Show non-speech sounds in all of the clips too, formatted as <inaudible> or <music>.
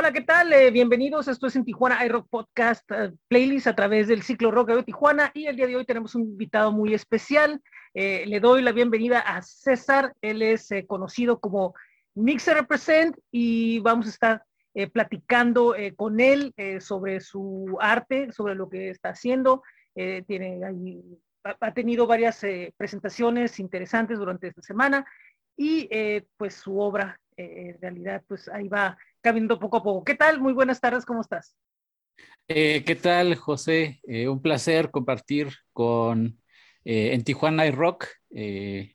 Hola, ¿qué tal? Eh, bienvenidos. Esto es en Tijuana iRock Podcast uh, Playlist a través del ciclo Rock de Tijuana. Y el día de hoy tenemos un invitado muy especial. Eh, le doy la bienvenida a César. Él es eh, conocido como Mixer Represent y vamos a estar platicando con él sobre su arte, sobre lo que está haciendo. tiene ha, tenido varias presentaciones interesantes durante esta semana y pues su obra en realidad pues ahí va caminando poco a poco. ¿Qué tal? Muy buenas tardes, ¿cómo estás? Eh, ¿Qué tal, José? Eh, un placer compartir con eh, en Tijuana y Rock.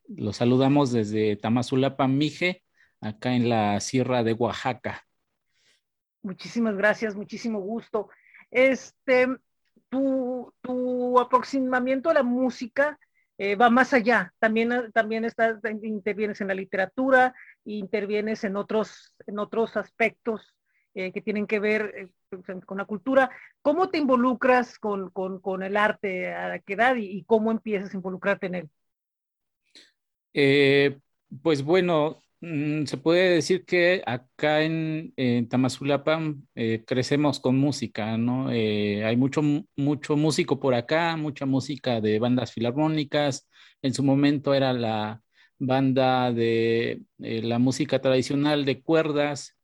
los saludamos desde Tamazulapa, Mije, acá en la Sierra de Oaxaca. Muchísimas gracias, muchísimo gusto. Este, tu, tu aproximamiento a la música va más allá. También, también estás, intervienes en la literatura, intervienes en otros, en otros aspectos eh, que tienen que ver eh, pues, con la cultura. ¿Cómo te involucras con, con, el arte? ¿A qué edad y, cómo empiezas a involucrarte en él? Eh, pues bueno, mm, se puede decir que acá en, en Tamazulapan crecemos con música, ¿no? hay mucho, mucho músico por acá, mucha música de bandas filarmónicas. En su momento era la, banda de eh, la música tradicional de cuerdas.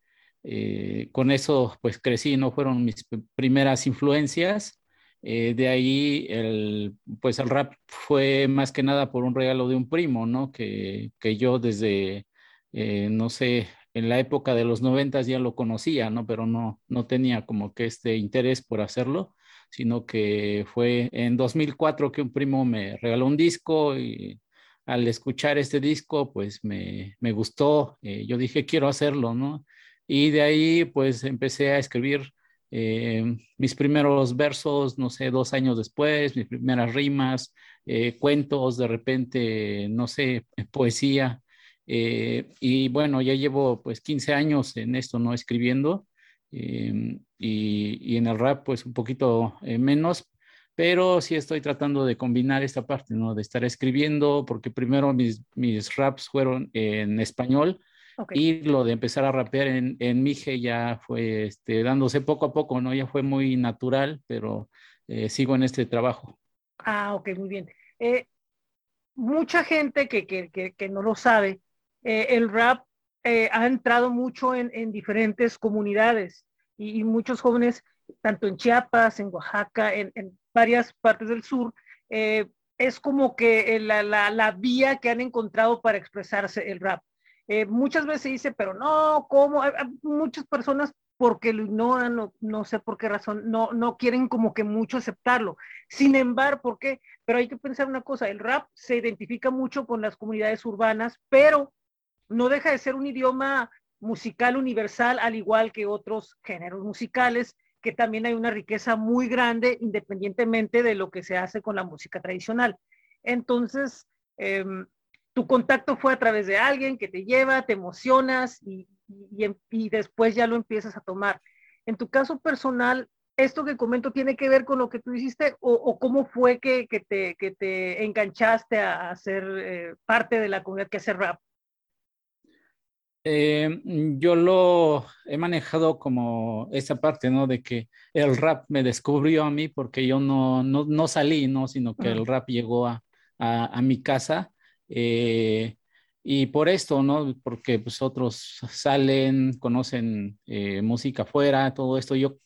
Eh, con eso pues crecí, no fueron mis primeras influencias. Eh, de ahí el, pues el rap fue más que nada por un regalo de un primo, ¿no? Que, que yo desde, no sé, en la época de los noventas ya lo conocía, ¿no? Pero no, no tenía como que este interés por hacerlo, sino que fue en 2004 que un primo me regaló un disco y al escuchar este disco, pues me, gustó, eh, yo dije, quiero hacerlo, ¿no? Y de ahí, pues empecé a escribir eh, mis primeros versos, no sé, dos años después, mis primeras rimas, eh, cuentos, de repente, no sé, <laughs> poesía. y bueno, ya llevo pues 15 años en esto, ¿no? Escribiendo. y, y, en el rap, pues un poquito menos, pero sí estoy tratando de combinar esta parte, ¿no? De estar escribiendo, porque primero mis, mis raps fueron en español y lo de empezar a rapear en, en Mije ya fue este, dándose poco a poco, ¿no? Ya fue muy natural, pero eh, sigo en este trabajo. Ah, ok, muy bien. Eh, mucha gente que, que, que, no lo sabe, eh, el rap ha entrado mucho en, en diferentes comunidades y, y, muchos jóvenes, tanto en Chiapas, en Oaxaca, en, en varias partes del sur, eh, es como que la, la, la, vía que han encontrado para expresarse el rap. Eh, muchas veces se dice, pero no, ¿cómo? Muchas personas porque lo ignoran, no, no, sé por qué razón, no, no quieren como que mucho aceptarlo. Sin embargo, ¿por qué? Pero hay que pensar una cosa, el rap se identifica mucho con las comunidades urbanas, pero no deja de ser un idioma musical universal, al igual que otros géneros musicales que también hay una riqueza muy grande independientemente de lo que se hace con la música tradicional. Entonces, em, tu contacto fue a través de alguien que te lleva, te emocionas y, y, después ya lo empiezas a tomar. En tu caso personal, ¿esto que comento tiene que ver con lo que tú hiciste o, cómo fue que, que, te, que, te, enganchaste a, ser eh, parte de la comunidad que hace rap? Eh, yo lo he manejado como esa parte, ¿no? De que el rap me descubrió a mí porque yo no, no, no salí, ¿no? Sino que el rap llegó a, a, mi casa. Eh, y por esto, ¿no? Porque pues otros salen, conocen eh, música afuera, todo esto. Yo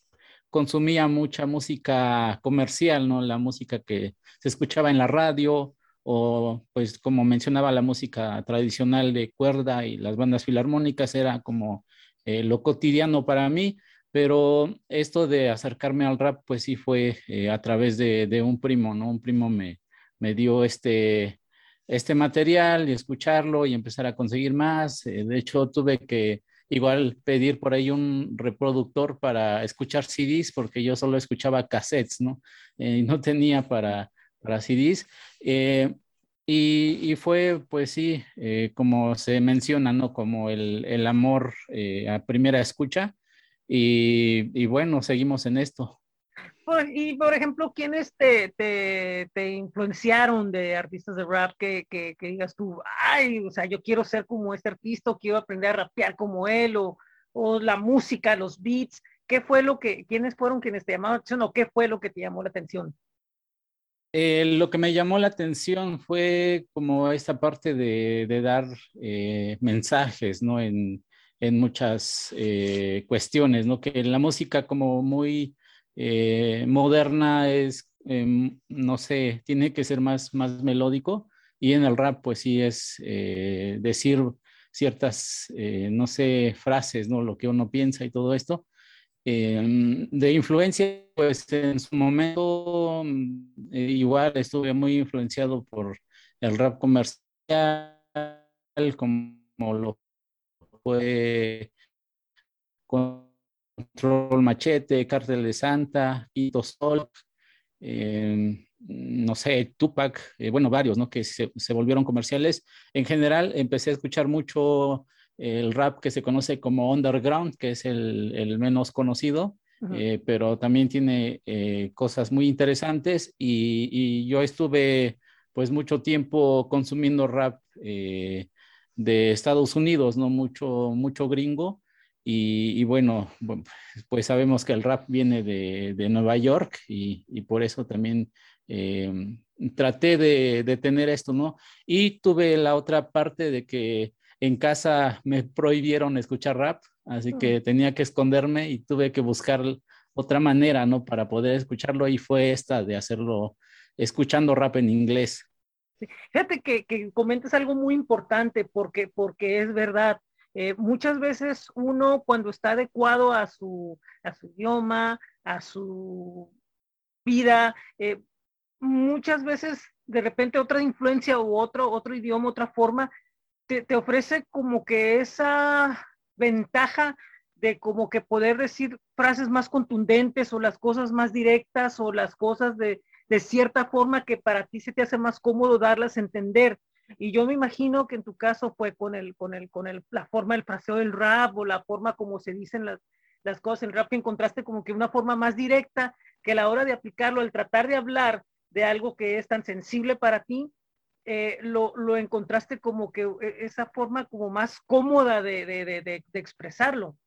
consumía mucha música comercial, ¿no? La música que se escuchaba en la radio, o pues como mencionaba la música tradicional de cuerda y las bandas filarmónicas era como eh, lo cotidiano para mí, pero esto de acercarme al rap pues sí fue eh, a través de, un primo, ¿no? Un primo me, me dio este, este material y escucharlo y empezar a conseguir más. Eh, de hecho tuve que igual pedir por ahí un reproductor para escuchar CDs porque yo solo escuchaba cassettes, ¿no? y no tenía para para CDs. Eh, y, fue, pues sí, eh, como se menciona, ¿no? Como el, amor eh, a primera escucha. Y, bueno, seguimos en esto. Y por ejemplo, ¿quiénes te, te, influenciaron de artistas de rap que, digas tú, ay, o sea, yo quiero ser como este artista, quiero aprender a rapear como él, o, o la música, los beats? ¿Qué fue lo que, quiénes fueron quienes te llamaron la atención o qué fue lo que te llamó la atención? Eh, lo que me llamó la atención fue como esta parte de, dar eh, mensajes, ¿no? En, muchas eh, cuestiones, ¿no? Que la música como muy moderna es, em, no sé, tiene que ser más, más melódico y en el rap pues sí es decir ciertas, no sé, frases, ¿no? Lo que uno piensa y todo esto. Em, de influencia, pues en su momento mm, eh, igual estuve muy influenciado por el rap comercial, como lo fue Control Machete, Cártel de Santa, Quito Sol, em, no sé, Tupac, eh, bueno, varios, ¿no? Que se, se volvieron comerciales. En general, empecé a escuchar mucho el rap que se conoce como underground, que es el, menos conocido, eh, pero también tiene eh, cosas muy interesantes y, yo estuve pues mucho tiempo consumiendo rap eh, de Estados Unidos, no mucho, mucho gringo. Y, bueno, pues sabemos que el rap viene de, Nueva York y, por eso también traté de, de, tener esto, ¿no? Y tuve la otra parte de que en casa me prohibieron escuchar rap, así que tenía que esconderme y tuve que buscar otra manera, ¿no? Para poder escucharlo y fue esta de hacerlo escuchando rap en inglés. Fíjate que, que comentes algo muy importante porque, porque es verdad. Eh, muchas veces uno cuando está adecuado a su, a su idioma, a su vida, eh, muchas veces de repente otra influencia u otro, otro idioma, otra forma, te, ofrece como que esa ventaja de como que poder decir frases más contundentes o las cosas más directas o las cosas de, de cierta forma que para ti se te hace más cómodo darlas a entender. Y yo me imagino que en tu caso fue con el, con el, con el, la forma del fraseo del rap o la forma como se dicen las, las cosas en rap que encontraste como que una forma más directa que a la hora de aplicarlo, el tratar de hablar de algo que es tan sensible para ti, eh, lo, lo, encontraste como que eh, esa forma como más cómoda de, de, de, de expresarlo.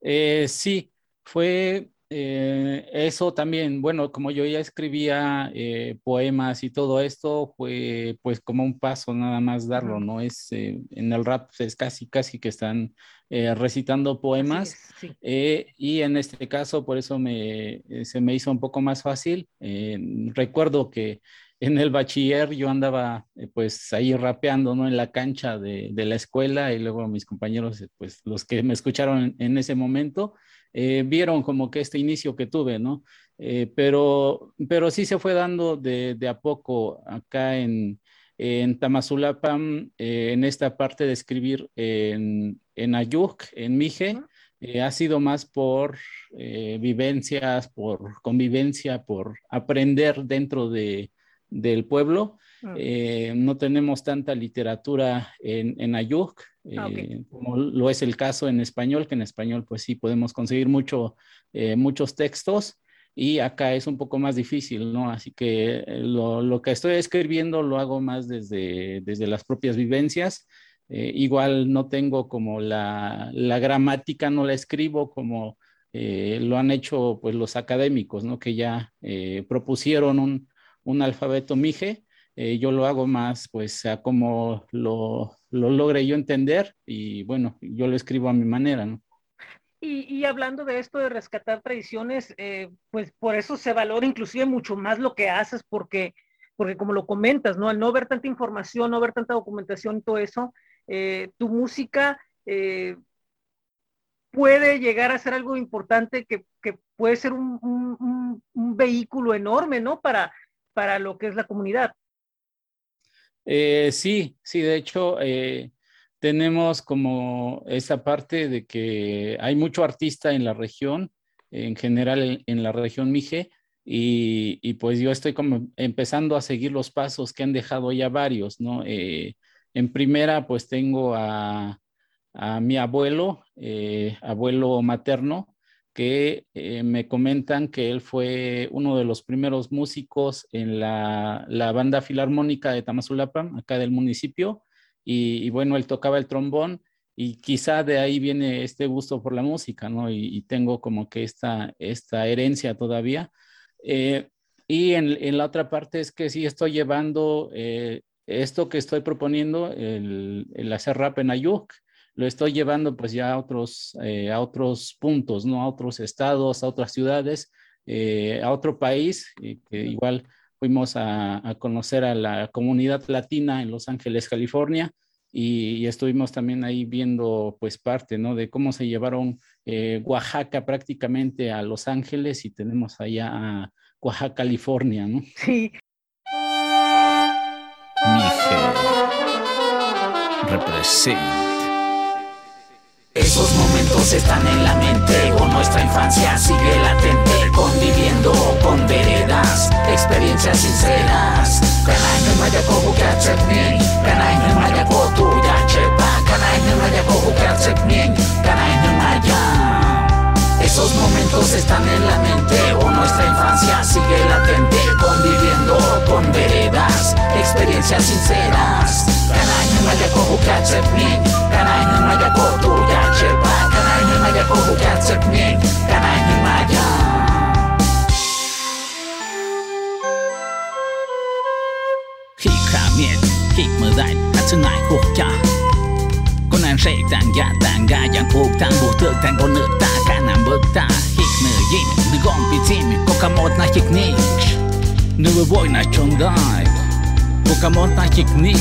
Eh, sí, fue eso también, bueno, como yo ya escribía poemas y todo esto, fue pues como un paso nada más darlo, ¿no? Es en el rap es casi, casi que están recitando poemas y en este caso por eso me, se me hizo un poco más fácil. recuerdo que en el bachiller yo andaba eh, pues ahí rapeando, ¿no? En la cancha de, de, la escuela y luego mis compañeros, eh, pues los que me escucharon en, ese momento, eh, vieron como que este inicio que tuve, ¿no? pero, pero sí se fue dando de, de a poco acá en, en Tamazulapan, en esta parte de escribir en, en Ayuk, en Mije. ha sido más por vivencias, por convivencia, por aprender dentro de, del pueblo. Ah. Eh, no tenemos tanta literatura en, en Ayuk, ah, eh, como lo es el caso en español, que en español pues sí podemos conseguir mucho, eh, muchos textos y acá es un poco más difícil, ¿no? Así que lo, lo que estoy escribiendo lo hago más desde, desde las propias vivencias. igual no tengo como la, la, gramática, no la escribo como lo han hecho pues los académicos, ¿no? Que ya propusieron un, un alfabeto Mije, eh, yo lo hago más, pues, a como lo, lo logre yo entender y bueno, yo lo escribo a mi manera, ¿no? Y, hablando de esto de rescatar tradiciones, eh, pues por eso se valora inclusive mucho más lo que haces, porque, porque como lo comentas, ¿no? Al no ver tanta información, no ver tanta documentación y todo eso, eh, tu música puede llegar a ser algo importante que, que puede ser un, un, un, vehículo enorme, ¿no? Para, para lo que es la comunidad. Eh, sí, sí, de hecho, eh, tenemos como esa parte de que hay mucho artista en la región, en general en, la región Mije, y, pues yo estoy como empezando a seguir los pasos que han dejado ya varios, ¿no? Eh, en primera, pues tengo a, a mi abuelo, abuelo materno, que eh, me comentan que él fue uno de los primeros músicos en la, banda filarmónica de Tamazulapa, acá del municipio, y, bueno, él tocaba el trombón y quizá de ahí viene este gusto por la música, ¿no? Y, tengo como que esta, esta herencia todavía. Eh, y en, la otra parte es que sí estoy llevando eh, esto que estoy proponiendo, el, el, hacer rap en Ayuk, lo estoy llevando pues ya a otros, eh, a otros puntos, ¿no? A otros estados, a otras ciudades, a otro país, que igual fuimos a, a conocer a la comunidad latina en Los Ángeles, California, y, estuvimos también ahí viendo pues parte, ¿no? De cómo se llevaron eh, Oaxaca prácticamente a Los Ángeles y tenemos allá a Oaxaca, California, ¿no? Sí. representa. Esos momentos están en la mente con nuestra infancia sigue latente Conviviendo con veredas, experiencias sinceras. Kanain mayako hukatsek ning Kanain mayako tuya chepa. Kanain mayako hukatsek ning Kanain maya. Esos momentos están en la mente o nuestra infancia sigue latente Conviviendo con veredas, experiencias sinceras Kanainen majako hukatset niin Kanainen majako tulkään selvää Kanainen majako hukatset niin Kanainen majako Khi khả miệt, khi mơ đại, hát chân lại hụt cha Con nàng sẽ tàn gà tàn gà Giàn hụt tàn bù thượng tàn con nữ ta Cả nàng bước ta, khi nửa dìm Nữ gọn bị dìm, có cả một là khi nít Nữ vội là trông đại Có cả một là khi nít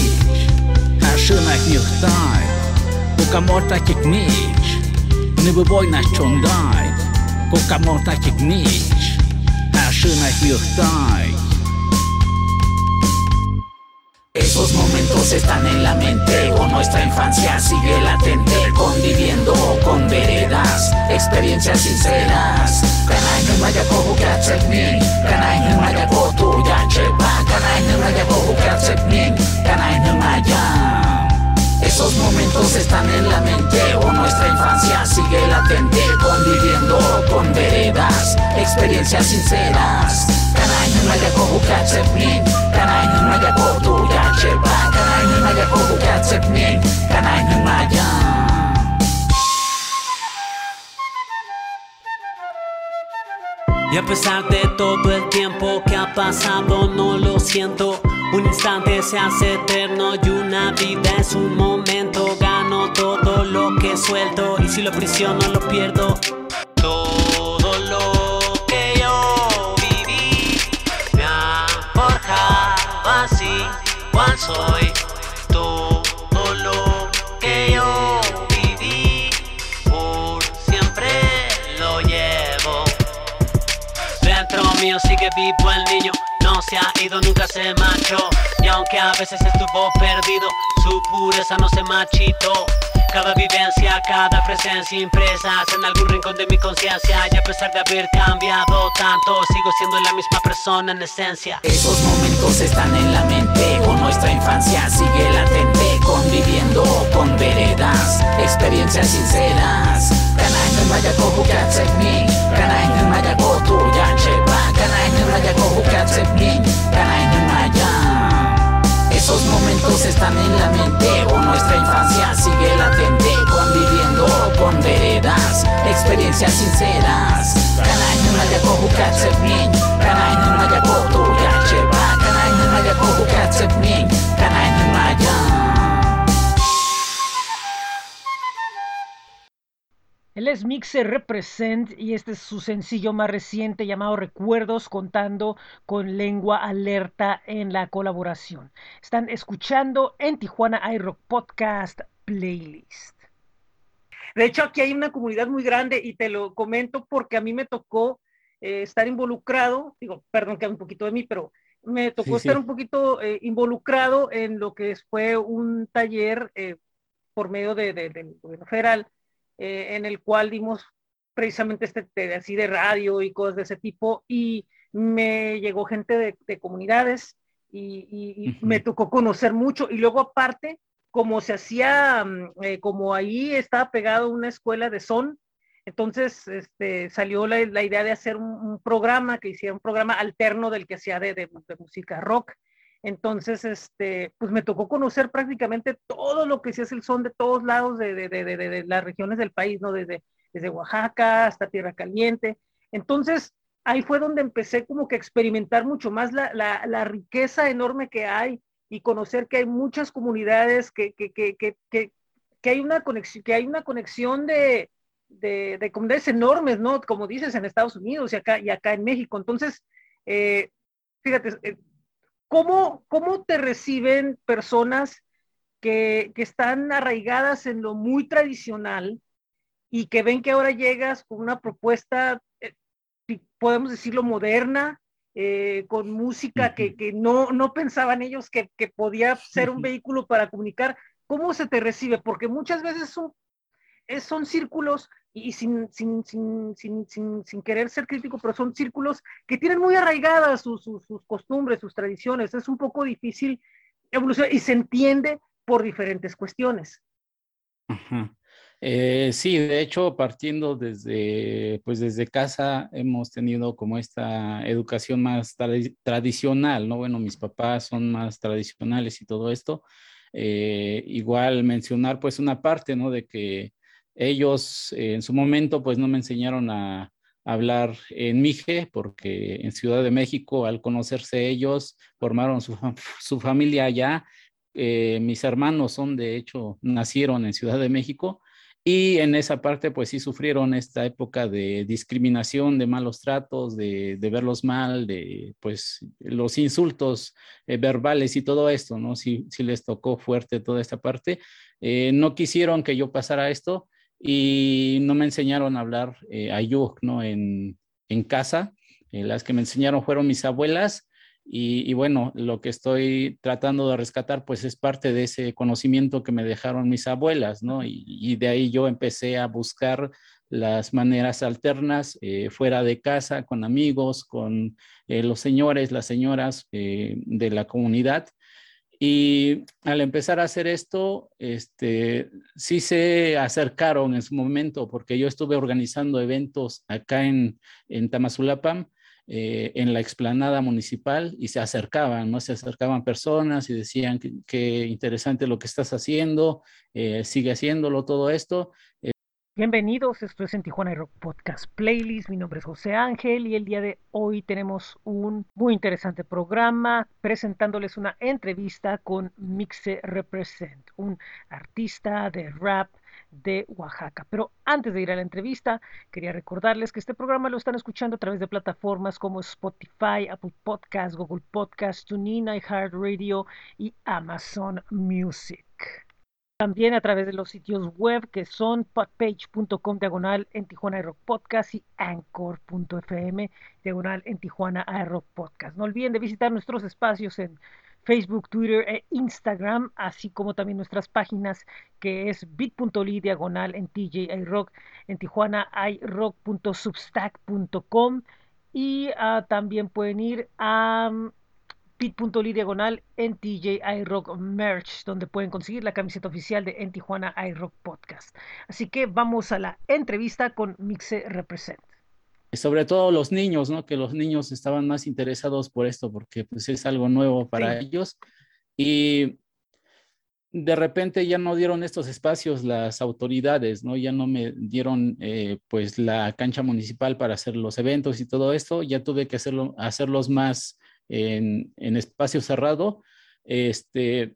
Esos momentos están en la mente o nuestra infancia sigue latente Conviviendo con veredas, experiencias sinceras. Kanay ng maya ko hukat ning Kanay ng maya ko tuya chepa Kanay ng maya ko hukat ning Kanay ng maya esos momentos están en la mente o nuestra infancia sigue latente Conviviendo con veredas, experiencias sinceras Kanay ng maya ko hukat ning Kanay ng maya ko tuya y a pesar de todo el tiempo que ha pasado, no lo siento. Un instante se hace eterno y una vida es un momento. Gano todo lo que suelto y si lo prisiono lo pierdo. Todo lo que yo viví me ha así, cual soy. mío sigue vivo el niño Se ha ido, nunca se marchó. Y aunque a veces estuvo perdido Su pureza no se machito cada vivencia, cada presencia impresas en algún rincón de mi conciencia. Y a pesar de haber cambiado tanto, sigo siendo la misma persona en esencia. Esos momentos están en la mente, con nuestra infancia sigue latente Conviviendo con veredas, experiencias sinceras. Kanain maya latente Conviviendo con veredas, experiencias sinceras. Kanay na mayako hukat sa ming Kanay na mayako tuya cheba Kanay na mayako hukat sa ming Kanay na mayako Él es Mixer Represent y este es su sencillo más reciente llamado Recuerdos contando con lengua alerta en la colaboración. Están escuchando en Tijuana iRock Podcast Playlist. De hecho, aquí hay una comunidad muy grande y te lo comento porque a mí me tocó eh, estar involucrado, digo, perdón que un poquito de mí, pero me tocó estar un poquito eh, involucrado en lo que fue un taller eh, por medio de, del gobierno federal eh, en el cual dimos precisamente este así de radio y cosas de ese tipo y me llegó gente de, comunidades y, me tocó conocer mucho. Y luego aparte como se hacía mm, eh, como ahí estaba pegado una escuela de son entonces este, salió la, idea de hacer un, programa que hiciera un programa alterno del que hacía de, de música rock Entonces, este, pues me tocó conocer prácticamente todo lo que sí es el son de todos lados de, de, de, de las regiones del país, ¿no? Desde, desde Oaxaca hasta Tierra Caliente. Entonces, ahí fue donde empecé como que a experimentar mucho más la, la, la riqueza enorme que hay y conocer que hay muchas comunidades, que, que, que, que, hay una conexión, que hay una conexión de, de, de, comunidades enormes, ¿no? Como dices, en Estados Unidos y acá, y acá en México. Entonces, eh, fíjate, eh, ¿cómo, ¿cómo te reciben personas que, que están arraigadas en lo muy tradicional y que ven que ahora llegas con una propuesta, eh, podemos decirlo, moderna, eh, con música que, que, no, no pensaban ellos que, que podía ser un vehículo para comunicar. ¿Cómo se te recibe? Porque muchas veces son, son círculos y sin, sin, sin, sin, querer ser crítico, pero son círculos que tienen muy arraigadas sus, sus, sus costumbres, sus tradiciones. Es un poco difícil evolucionar y se entiende por diferentes cuestiones. Eh, sí, de hecho, partiendo desde, pues desde casa hemos tenido como esta educación más tradicional, ¿no? Bueno, mis papás son más tradicionales y todo esto. Eh, igual mencionar pues una parte, ¿no? De que ellos eh, en su momento pues no me enseñaron a, hablar en Mije porque en Ciudad de México al conocerse ellos formaron su, su familia allá. Eh, mis hermanos son de hecho nacieron en Ciudad de México y en esa parte pues sí sufrieron esta época de discriminación, de malos tratos, de, de verlos mal, de pues los insultos eh, verbales y todo esto, ¿no? Sí, sí les tocó fuerte toda esta parte. Eh, no quisieron que yo pasara esto y no me enseñaron a hablar eh, ayuk, ¿no? En, en casa. Eh, las que me enseñaron fueron mis abuelas y, bueno, lo que estoy tratando de rescatar pues es parte de ese conocimiento que me dejaron mis abuelas, ¿no? Y, y de ahí yo empecé a buscar las maneras alternas eh, fuera de casa, con amigos, con eh, los señores, las señoras eh, de la comunidad y al empezar a hacer esto, este, sí se acercaron en su momento, porque yo estuve organizando eventos acá en, en Tamazulapam, eh, en la explanada municipal, y se acercaban, ¿no? Se acercaban personas y decían que, interesante lo que estás haciendo, eh, sigue haciéndolo todo esto. Bienvenidos, esto es en Tijuana Rock Podcast Playlist. Mi nombre es José Ángel y el día de hoy tenemos un muy interesante programa presentándoles una entrevista con Mixe Represent, un artista de rap de Oaxaca. Pero antes de ir a la entrevista, quería recordarles que este programa lo están escuchando a través de plataformas como Spotify, Apple Podcasts, Google Podcasts, TuneIn, iHeartRadio y Amazon Music. También a través de los sitios web que son podpage.com diagonal en Tijuana Rock Podcast y anchor.fm diagonal en Tijuana Rock Podcast. No olviden de visitar nuestros espacios en Facebook, Twitter e Instagram, así como también nuestras páginas que es bit.ly diagonal en TJ en Tijuana iRock.substack.com y uh, también pueden ir a bit.ly diagonal en TJ iRock Merch, donde pueden conseguir la camiseta oficial de En Tijuana iRock Podcast. Así que vamos a la entrevista con Mixe Represent. Sobre todo los niños, ¿no? Que los niños estaban más interesados por esto porque pues es algo nuevo para sí. ellos. Y de repente ya no dieron estos espacios las autoridades, ¿no? Ya no me dieron eh, pues la cancha municipal para hacer los eventos y todo esto. Ya tuve que hacerlo, hacerlos más en, en espacio cerrado. Este,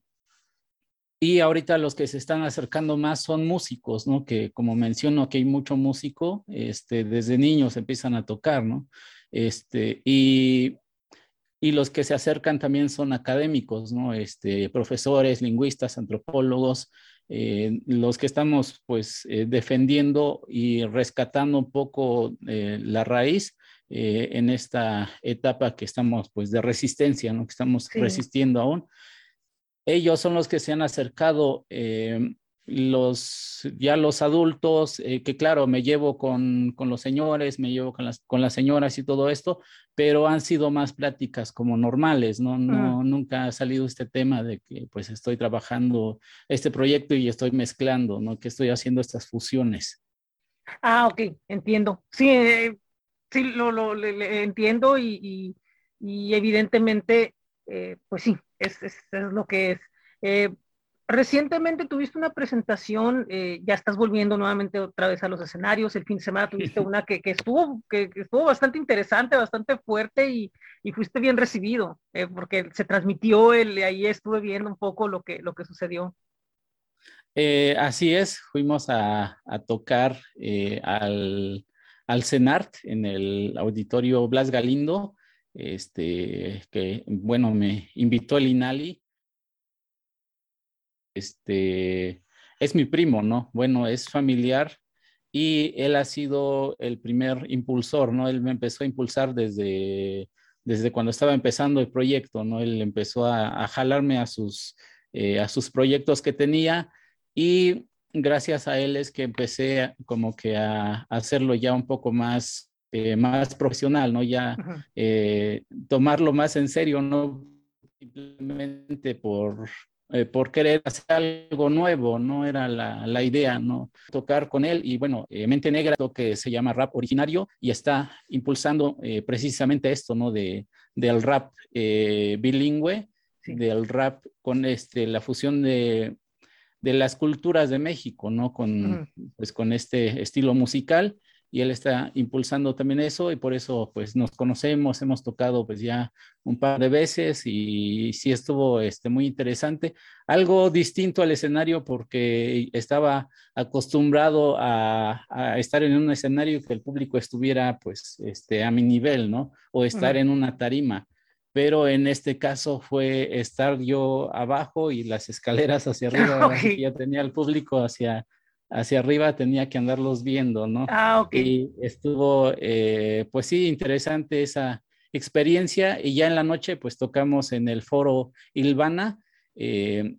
y ahorita los que se están acercando más son músicos, ¿no? Que como menciono que hay mucho músico, este, desde niños empiezan a tocar, ¿no? Este, y, y los que se acercan también son académicos, ¿no? Este, profesores, lingüistas, antropólogos, eh, los que estamos pues eh, defendiendo y rescatando un poco eh, la raíz eh, en esta etapa que estamos pues de resistencia, ¿no? que estamos sí. resistiendo aún. Ellos son los que se han acercado, eh, los, ya los adultos, eh, que claro, me llevo con, con, los señores, me llevo con las, con las señoras y todo esto, pero han sido más pláticas como normales, ¿no? no mm. Nunca ha salido este tema de que pues estoy trabajando este proyecto y estoy mezclando, ¿no? Que estoy haciendo estas fusiones. Ah, ok, entiendo. Sí, eh, sí, lo, lo le, le entiendo y, y, y, evidentemente, eh, pues sí, es, es, lo que es. Eh, recientemente tuviste una presentación, eh, ya estás volviendo nuevamente otra vez a los escenarios, el fin de semana tuviste una que, que estuvo, que, estuvo bastante interesante, bastante fuerte y, y fuiste bien recibido, eh, porque se transmitió, el, ahí estuve viendo un poco lo que, lo que sucedió. Eh, así es, fuimos a, a tocar al, al CENART en el auditorio Blas Galindo, este, que bueno, me invitó el INALI este, es mi primo, ¿no? Bueno, es familiar y él ha sido el primer impulsor, ¿no? Él me empezó a impulsar desde, desde cuando estaba empezando el proyecto, ¿no? Él empezó a, jalarme a sus, eh, a sus proyectos que tenía y gracias a él es que empecé como que a, hacerlo ya un poco más, eh, más profesional, ¿no? Ya eh, tomarlo más en serio, no simplemente por, eh, por querer hacer algo nuevo, no era la, la, idea, ¿no? Tocar con él y bueno, eh, Mente Negra, lo que se llama rap originario y está impulsando eh, precisamente esto, ¿no? De, del rap bilingüe, del rap con este, la fusión de, de, las culturas de México, ¿no? Con, pues, con este estilo musical y él está impulsando también eso y por eso pues nos conocemos, hemos tocado pues ya un par de veces y sí estuvo este, muy interesante. Algo distinto al escenario porque estaba acostumbrado a, estar en un escenario que el público estuviera pues este, a mi nivel, ¿no? O estar en una tarima pero en este caso fue estar yo abajo y las escaleras hacia arriba, <laughs> ya tenía el público hacia, hacia arriba tenía que andarlos viendo, ¿no? Ah, ok. Y estuvo, eh, pues sí, interesante esa experiencia y ya en la noche pues tocamos en el foro Ilvana. Eh,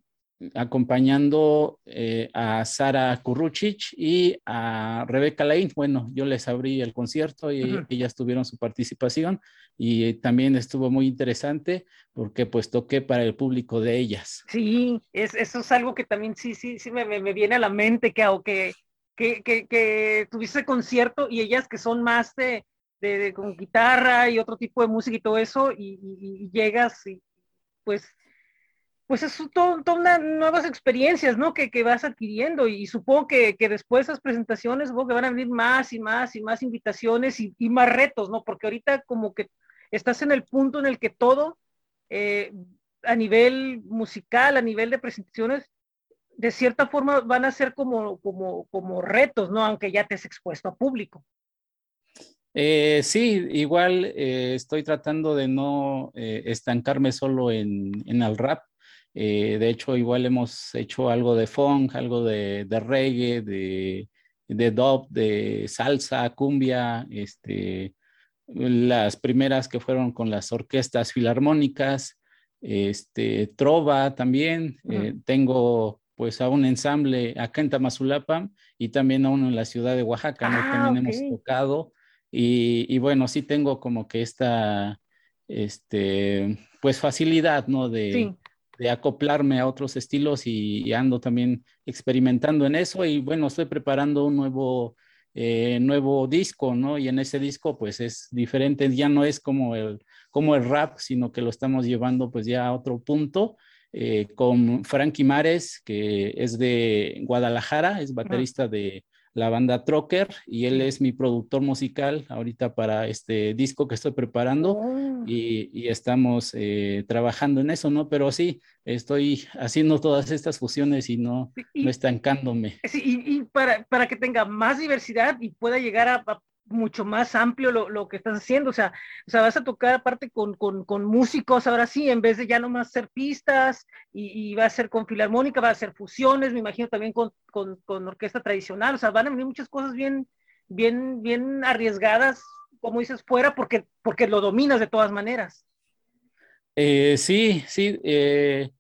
acompañando eh, a Sara Kuruchich y a Rebeca Lain. Bueno, yo les abrí el concierto y ellas tuvieron su participación y también estuvo muy interesante porque pues toqué para el público de ellas. Sí, es, eso es algo que también sí, sí, sí me, me viene a la mente que, que, que, que, que tuviste concierto y ellas que son más de, de, con guitarra y otro tipo de música y todo eso y, y llegas y pues pues es todas una nuevas experiencias, ¿no? Que, que vas adquiriendo y, supongo que, que, después de esas presentaciones, supongo que van a venir más y más y más invitaciones y, más retos, ¿no? Porque ahorita como que estás en el punto en el que todo, eh, a nivel musical, a nivel de presentaciones, de cierta forma van a ser como, como, como retos, ¿no? Aunque ya te has expuesto a público. Eh, sí, igual eh, estoy tratando de no estancarme solo en, en el rap, eh, de hecho, igual hemos hecho algo de funk, algo de, reggae, de, de dub, de salsa, cumbia, este, las primeras que fueron con las orquestas filarmónicas, este, trova también. Eh, tengo pues a un ensamble acá en Tamazulapa y también a uno en la ciudad de Oaxaca, ¿no? Ah, también hemos tocado. Y, y, bueno, sí tengo como que esta, este, pues facilidad, ¿no? De, de acoplarme a otros estilos y, ando también experimentando en eso y bueno, estoy preparando un nuevo, eh, nuevo disco, ¿no? Y en ese disco pues es diferente, ya no es como el, como el rap, sino que lo estamos llevando pues ya a otro punto. Eh, con Frankie Mares, que es de Guadalajara, es baterista de, la banda Trocker y él es mi productor musical ahorita para este disco que estoy preparando oh. y, estamos eh, trabajando en eso, ¿no? Pero sí, estoy haciendo todas estas fusiones y no, no estancándome. Sí, y, para, para, que tenga más diversidad y pueda llegar a, mucho más amplio lo, lo, que estás haciendo, o sea, o sea, vas a tocar aparte con, con, con músicos, ahora sí, en vez de ya nomás ser pistas, y, y, va a ser con filarmónica, va a ser fusiones, me imagino también con, con, con, orquesta tradicional, o sea, van a venir muchas cosas bien, bien, bien arriesgadas, como dices, fuera, porque, porque lo dominas de todas maneras. Eh, sí, sí, eh,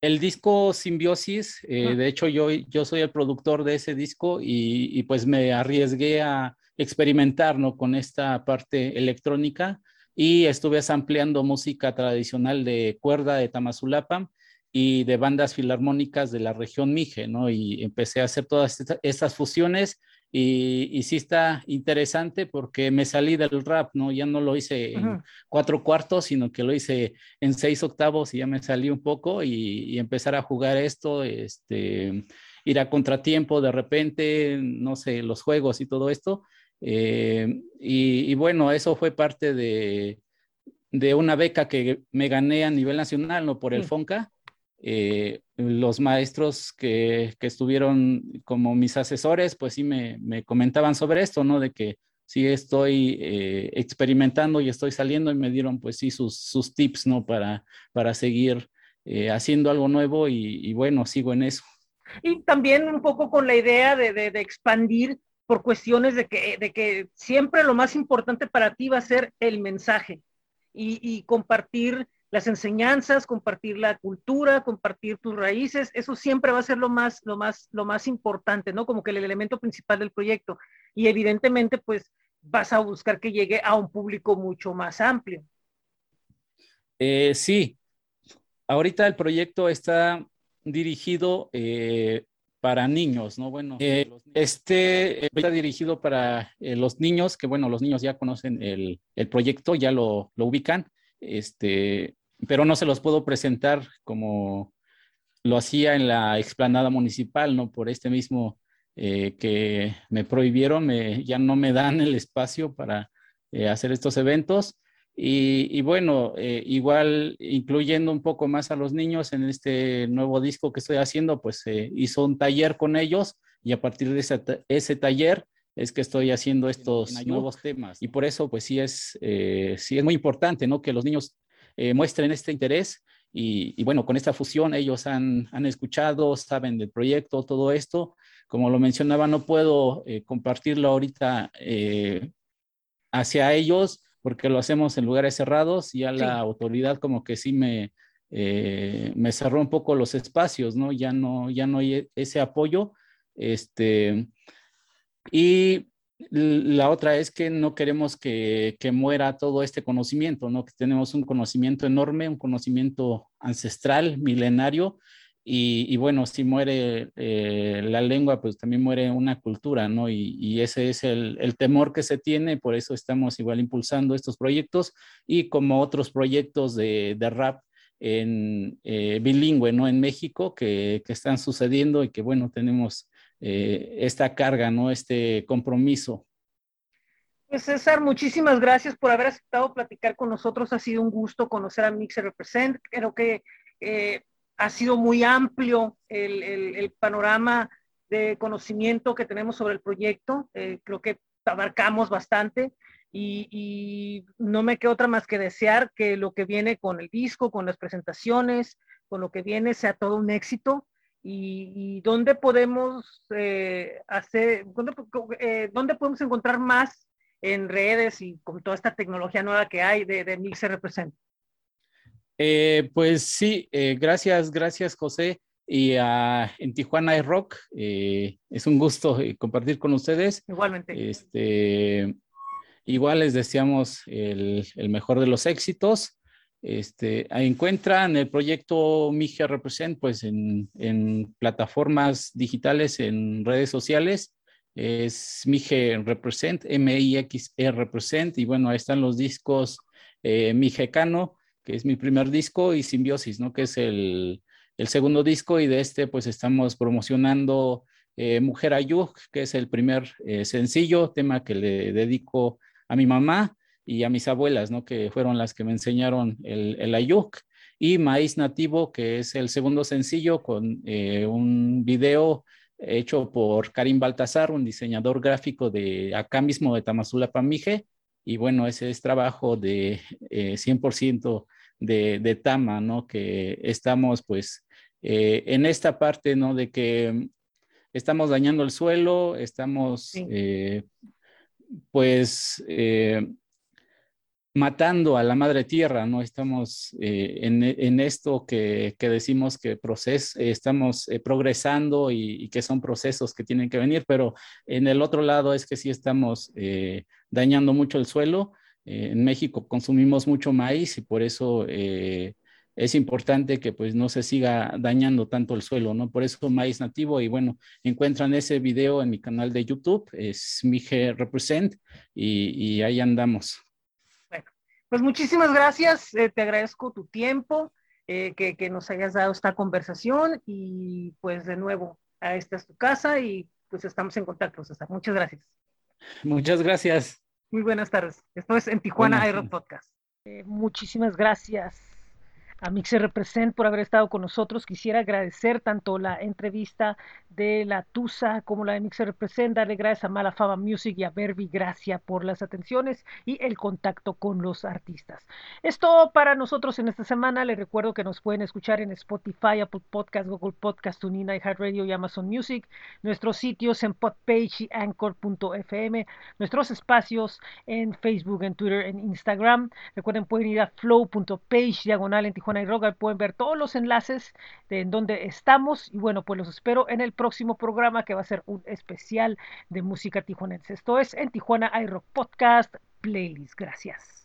el disco Simbiosis, eh, de hecho yo, yo soy el productor de ese disco y, y pues me arriesgué a experimentar ¿no? con esta parte electrónica y estuve ampliando música tradicional de cuerda de Tamazulapa y de bandas filarmónicas de la región Mije, ¿no? Y empecé a hacer todas estas fusiones Y, sí está interesante porque me salí del rap, ¿no? Ya no lo hice en cuatro cuartos, sino que lo hice en seis octavos y ya me salí un poco y, empezar a jugar esto, este, ir a contratiempo de repente, no sé, los juegos y todo esto. Eh, y, bueno, eso fue parte de, de, una beca que me gané a nivel nacional, ¿no? Por el FONCA. Eh, los maestros que, estuvieron como mis asesores, pues sí me, comentaban sobre esto, ¿no? De que sí estoy eh, experimentando y estoy saliendo y me dieron pues sí sus, tips, ¿no? Para, para seguir eh, haciendo algo nuevo y, bueno, sigo en eso. Y también un poco con la idea de, expandir por cuestiones de que, de que siempre lo más importante para ti va a ser el mensaje y, compartir las enseñanzas, compartir la cultura, compartir tus raíces, eso siempre va a ser lo más, lo más, lo más importante, ¿no? Como que el elemento principal del proyecto. Y evidentemente, pues vas a buscar que llegue a un público mucho más amplio. Eh, sí, ahorita el proyecto está dirigido eh, para niños, ¿no? Bueno, eh, este está dirigido para los niños, que bueno, los niños ya conocen el, el proyecto, ya lo, lo ubican. Este, pero no se los puedo presentar como lo hacía en la explanada municipal, ¿no? Por este mismo eh, que me prohibieron, ya no me dan el espacio para eh, hacer estos eventos. Y, bueno, eh, igual incluyendo un poco más a los niños en este nuevo disco que estoy haciendo, pues hizo un taller con ellos y a partir de ese, ese taller es que estoy haciendo estos nuevos temas. Y por eso, pues sí es, sí es muy importante, ¿no? Que los niños eh, muestren este interés. Y, bueno, con esta fusión ellos han, han, escuchado, saben del proyecto, todo esto. Como lo mencionaba, no puedo eh, compartirlo ahorita eh, hacia ellos porque lo hacemos en lugares cerrados y ya la autoridad como que sí me, me cerró un poco los espacios, ¿no? Ya no, ya no hay ese apoyo. Este, y la otra es que no queremos que, muera todo este conocimiento, ¿no? Que tenemos un conocimiento enorme, un conocimiento ancestral, milenario, y, bueno, si muere eh, la lengua, pues también muere una cultura, ¿no? Y, ese es el, temor que se tiene, por eso estamos igual impulsando estos proyectos y como otros proyectos de, rap en eh, bilingüe, ¿no? En México que, que están sucediendo y que bueno, tenemos eh, esta carga, ¿no? Este compromiso. Pues César, muchísimas gracias por haber aceptado platicar con nosotros. Ha sido un gusto conocer a Mixer Represent. Creo que eh, ha sido muy amplio el, panorama de conocimiento que tenemos sobre el proyecto. Eh, creo que abarcamos bastante y, y, no me queda otra más que desear que lo que viene con el disco, con las presentaciones, con lo que viene sea todo un éxito y, dónde podemos eh, hacer, eh, dónde, podemos encontrar más en redes y con toda esta tecnología nueva que hay de, de Mixer Represent. Eh, pues sí, gracias, gracias José. Y en Tijuana hay rock. es un gusto compartir con ustedes. Igualmente. Este, igual les deseamos el, el mejor de los éxitos. Este, encuentran el proyecto Mije Represent pues en, plataformas digitales, en redes sociales. Es Mije Represent, M-I-X-E Represent. Y bueno, ahí están los discos eh, Cano, que es mi primer disco, y Simbiosis, ¿no? Que es el, segundo disco. Y de este pues estamos promocionando eh, Mujer Ayuk, que es el primer eh, sencillo, tema que le dedico a mi mamá y a mis abuelas, ¿no? Que fueron las que me enseñaron el, el ayuk. Y Maíz Nativo, que es el segundo sencillo con eh, un video hecho por Karim Baltazar, un diseñador gráfico de acá mismo de Tamazula Pamije. Y bueno, ese es trabajo de 100% eh, de, Tama, ¿no? Que estamos pues eh, en esta parte, ¿no? De que estamos dañando el suelo, estamos pues matando a la madre tierra, ¿no? Estamos eh, en, esto que, decimos que proces, estamos eh, progresando y, que son procesos que tienen que venir, pero en el otro lado es que sí estamos eh, dañando mucho el suelo. en México consumimos mucho maíz y por eso es importante que pues no se siga dañando tanto el suelo, ¿no? Por eso maíz nativo y bueno, encuentran ese video en mi canal de YouTube, es Mije Represent y, ahí andamos. Bueno, pues muchísimas gracias, eh, te agradezco tu tiempo, eh, que, que, nos hayas dado esta conversación y pues de nuevo, esta es tu casa y pues estamos en contacto, César. Muchas gracias. Muchas gracias. Muy buenas tardes. Esto es en Tijuana Aero Podcast. Eh, muchísimas gracias a Mixer Represent por haber estado con nosotros. Quisiera agradecer tanto la entrevista de la Tusa como la de Mixer Represent, darle gracias a Malafaba Music y a Berbi Gracia por las atenciones y el contacto con los artistas. Esto para nosotros en esta semana. Les recuerdo que nos pueden escuchar en Spotify, Apple Podcast, Google Podcast, TuneIn, iHeartRadio y Amazon Music. Nuestros sitios en Podpage y Anchor.fm. Nuestros espacios en Facebook, en Twitter, en Instagram. Recuerden, pueden ir a flow.page diagonal en Tijuana Roga pueden ver todos los enlaces de en donde estamos y bueno, pues los espero en el próximo programa que va a ser un especial de música tijuanense. Esto es en Tijuana iRock Podcast Playlist. Gracias.